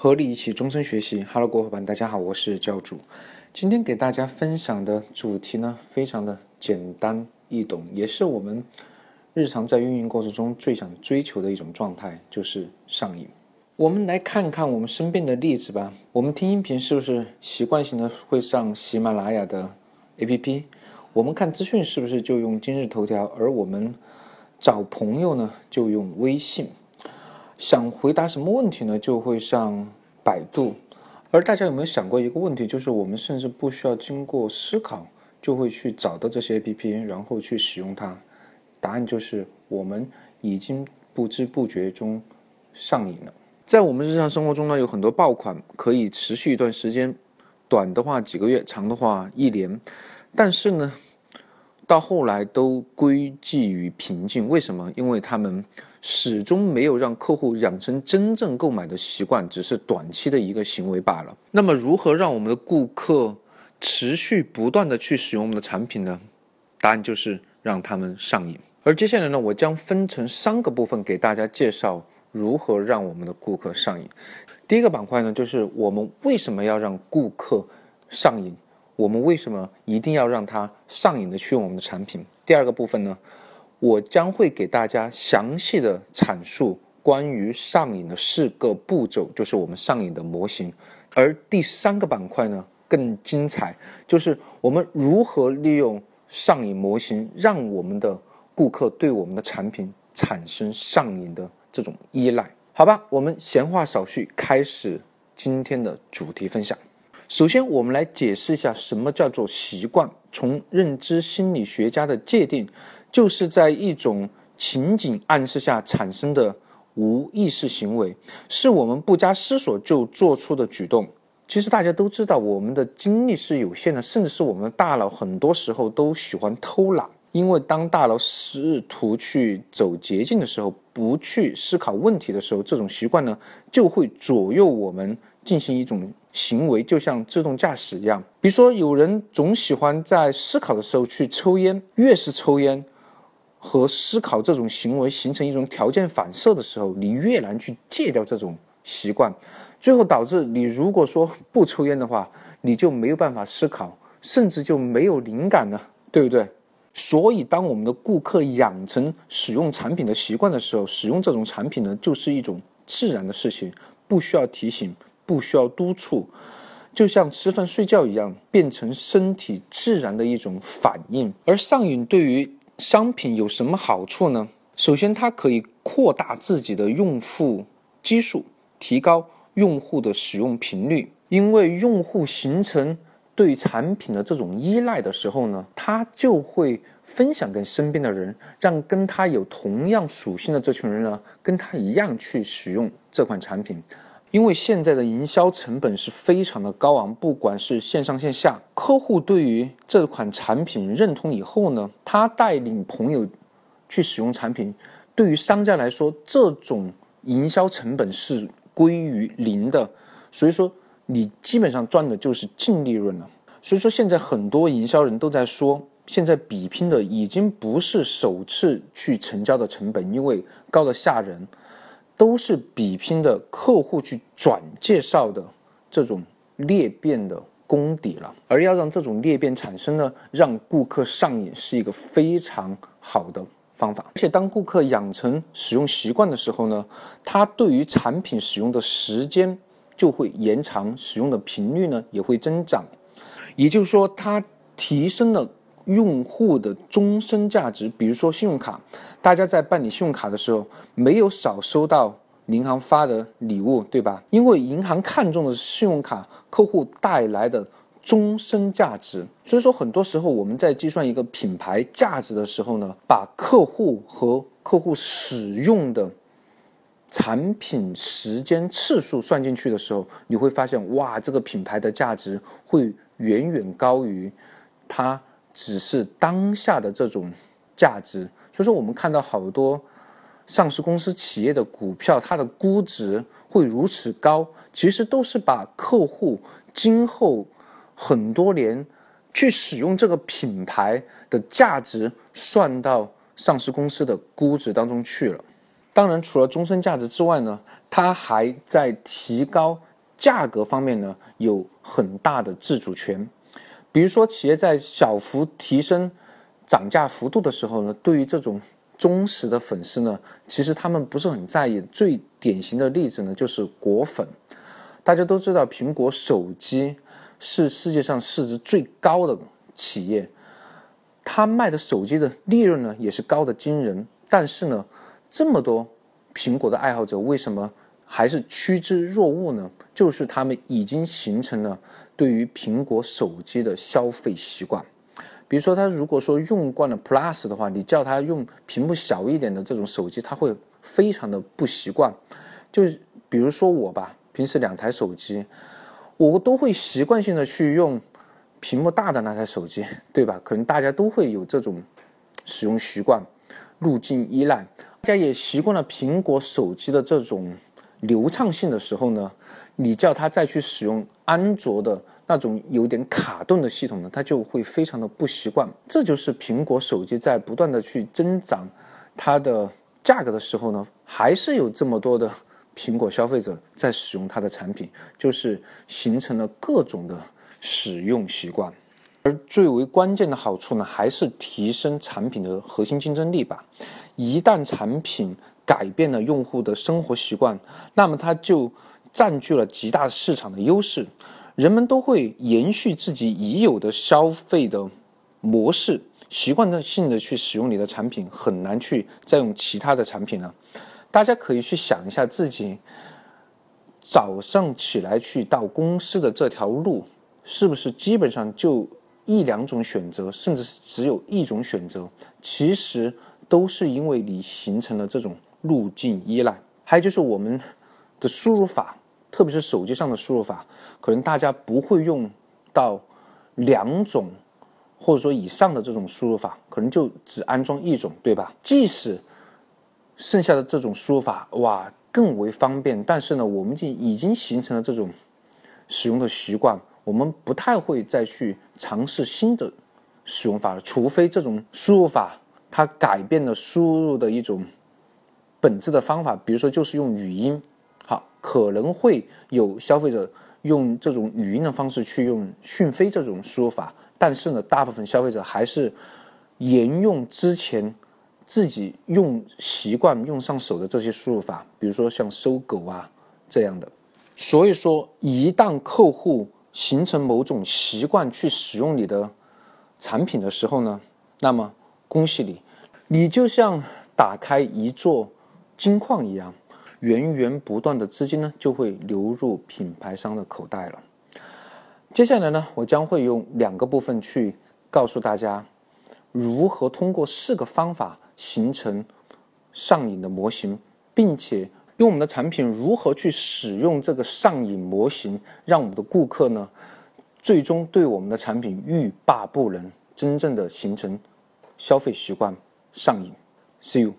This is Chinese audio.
和你一起终身学习，Hello，各位伙伴，大家好，我是教主。今天给大家分享的主题呢，非常的简单易懂，也是我们日常在运营过程中最想追求的一种状态，就是上瘾。我们来看看我们身边的例子吧。我们听音频是不是习惯性的会上喜马拉雅的 APP？我们看资讯是不是就用今日头条？而我们找朋友呢，就用微信。想回答什么问题呢？就会上百度。而大家有没有想过一个问题？就是我们甚至不需要经过思考，就会去找到这些 APP，然后去使用它。答案就是我们已经不知不觉中上瘾了。在我们日常生活中呢，有很多爆款可以持续一段时间，短的话几个月，长的话一年。但是呢，到后来都归寂于平静。为什么？因为他们。始终没有让客户养成真正购买的习惯，只是短期的一个行为罢了。那么，如何让我们的顾客持续不断的去使用我们的产品呢？答案就是让他们上瘾。而接下来呢，我将分成三个部分给大家介绍如何让我们的顾客上瘾。第一个板块呢，就是我们为什么要让顾客上瘾？我们为什么一定要让他上瘾的去用我们的产品？第二个部分呢？我将会给大家详细的阐述关于上瘾的四个步骤，就是我们上瘾的模型。而第三个板块呢更精彩，就是我们如何利用上瘾模型，让我们的顾客对我们的产品产生上瘾的这种依赖。好吧，我们闲话少叙，开始今天的主题分享。首先，我们来解释一下什么叫做习惯。从认知心理学家的界定。就是在一种情景暗示下产生的无意识行为，是我们不加思索就做出的举动。其实大家都知道，我们的精力是有限的，甚至是我们的大脑很多时候都喜欢偷懒。因为当大脑试图去走捷径的时候，不去思考问题的时候，这种习惯呢就会左右我们进行一种行为，就像自动驾驶一样。比如说，有人总喜欢在思考的时候去抽烟，越是抽烟。和思考这种行为形成一种条件反射的时候，你越难去戒掉这种习惯，最后导致你如果说不抽烟的话，你就没有办法思考，甚至就没有灵感了，对不对？所以，当我们的顾客养成使用产品的习惯的时候，使用这种产品呢，就是一种自然的事情，不需要提醒，不需要督促，就像吃饭睡觉一样，变成身体自然的一种反应。而上瘾对于商品有什么好处呢？首先，它可以扩大自己的用户基数，提高用户的使用频率。因为用户形成对产品的这种依赖的时候呢，他就会分享给身边的人，让跟他有同样属性的这群人呢，跟他一样去使用这款产品。因为现在的营销成本是非常的高昂，不管是线上线下，客户对于这款产品认同以后呢，他带领朋友去使用产品，对于商家来说，这种营销成本是归于零的，所以说你基本上赚的就是净利润了。所以说现在很多营销人都在说，现在比拼的已经不是首次去成交的成本，因为高的吓人。都是比拼的客户去转介绍的这种裂变的功底了，而要让这种裂变产生呢，让顾客上瘾是一个非常好的方法。而且当顾客养成使用习惯的时候呢，他对于产品使用的时间就会延长，使用的频率呢也会增长，也就是说，它提升了。用户的终身价值，比如说信用卡，大家在办理信用卡的时候，没有少收到银行发的礼物，对吧？因为银行看重的是信用卡客户带来的终身价值，所以说很多时候我们在计算一个品牌价值的时候呢，把客户和客户使用的产品时间次数算进去的时候，你会发现，哇，这个品牌的价值会远远高于它。只是当下的这种价值，所以说我们看到好多上市公司企业的股票，它的估值会如此高，其实都是把客户今后很多年去使用这个品牌的价值算到上市公司的估值当中去了。当然，除了终身价值之外呢，它还在提高价格方面呢有很大的自主权。比如说，企业在小幅提升涨价幅度的时候呢，对于这种忠实的粉丝呢，其实他们不是很在意。最典型的例子呢，就是果粉。大家都知道，苹果手机是世界上市值最高的企业。他卖的手机的利润呢，也是高的惊人。但是呢，这么多苹果的爱好者为什么还是趋之若鹜呢？就是他们已经形成了对于苹果手机的消费习惯。比如说，他如果说用惯了 Plus 的话，你叫他用屏幕小一点的这种手机，他会非常的不习惯。就比如说我吧，平时两台手机，我都会习惯性的去用。屏幕大的那台手机，对吧？可能大家都会有这种使用习惯，路径依赖。大家也习惯了苹果手机的这种流畅性的时候呢，你叫他再去使用安卓的那种有点卡顿的系统呢，他就会非常的不习惯。这就是苹果手机在不断的去增长它的价格的时候呢，还是有这么多的苹果消费者在使用它的产品，就是形成了各种的。使用习惯，而最为关键的好处呢，还是提升产品的核心竞争力吧。一旦产品改变了用户的生活习惯，那么它就占据了极大市场的优势。人们都会延续自己已有的消费的模式，习惯性的去使用你的产品，很难去再用其他的产品了。大家可以去想一下自己早上起来去到公司的这条路。是不是基本上就一两种选择，甚至是只有一种选择？其实都是因为你形成了这种路径依赖。还有就是我们的输入法，特别是手机上的输入法，可能大家不会用到两种或者说以上的这种输入法，可能就只安装一种，对吧？即使剩下的这种输入法哇更为方便，但是呢，我们就已经形成了这种使用的习惯。我们不太会再去尝试新的使用法了，除非这种输入法它改变了输入的一种本质的方法，比如说就是用语音，好，可能会有消费者用这种语音的方式去用讯飞这种输入法，但是呢，大部分消费者还是沿用之前自己用习惯用上手的这些输入法，比如说像搜狗啊这样的。所以说，一旦客户形成某种习惯去使用你的产品的时候呢，那么恭喜你，你就像打开一座金矿一样，源源不断的资金呢就会流入品牌商的口袋了。接下来呢，我将会用两个部分去告诉大家，如何通过四个方法形成上瘾的模型，并且。用我们的产品如何去使用这个上瘾模型，让我们的顾客呢，最终对我们的产品欲罢不能，真正的形成消费习惯上瘾。See you。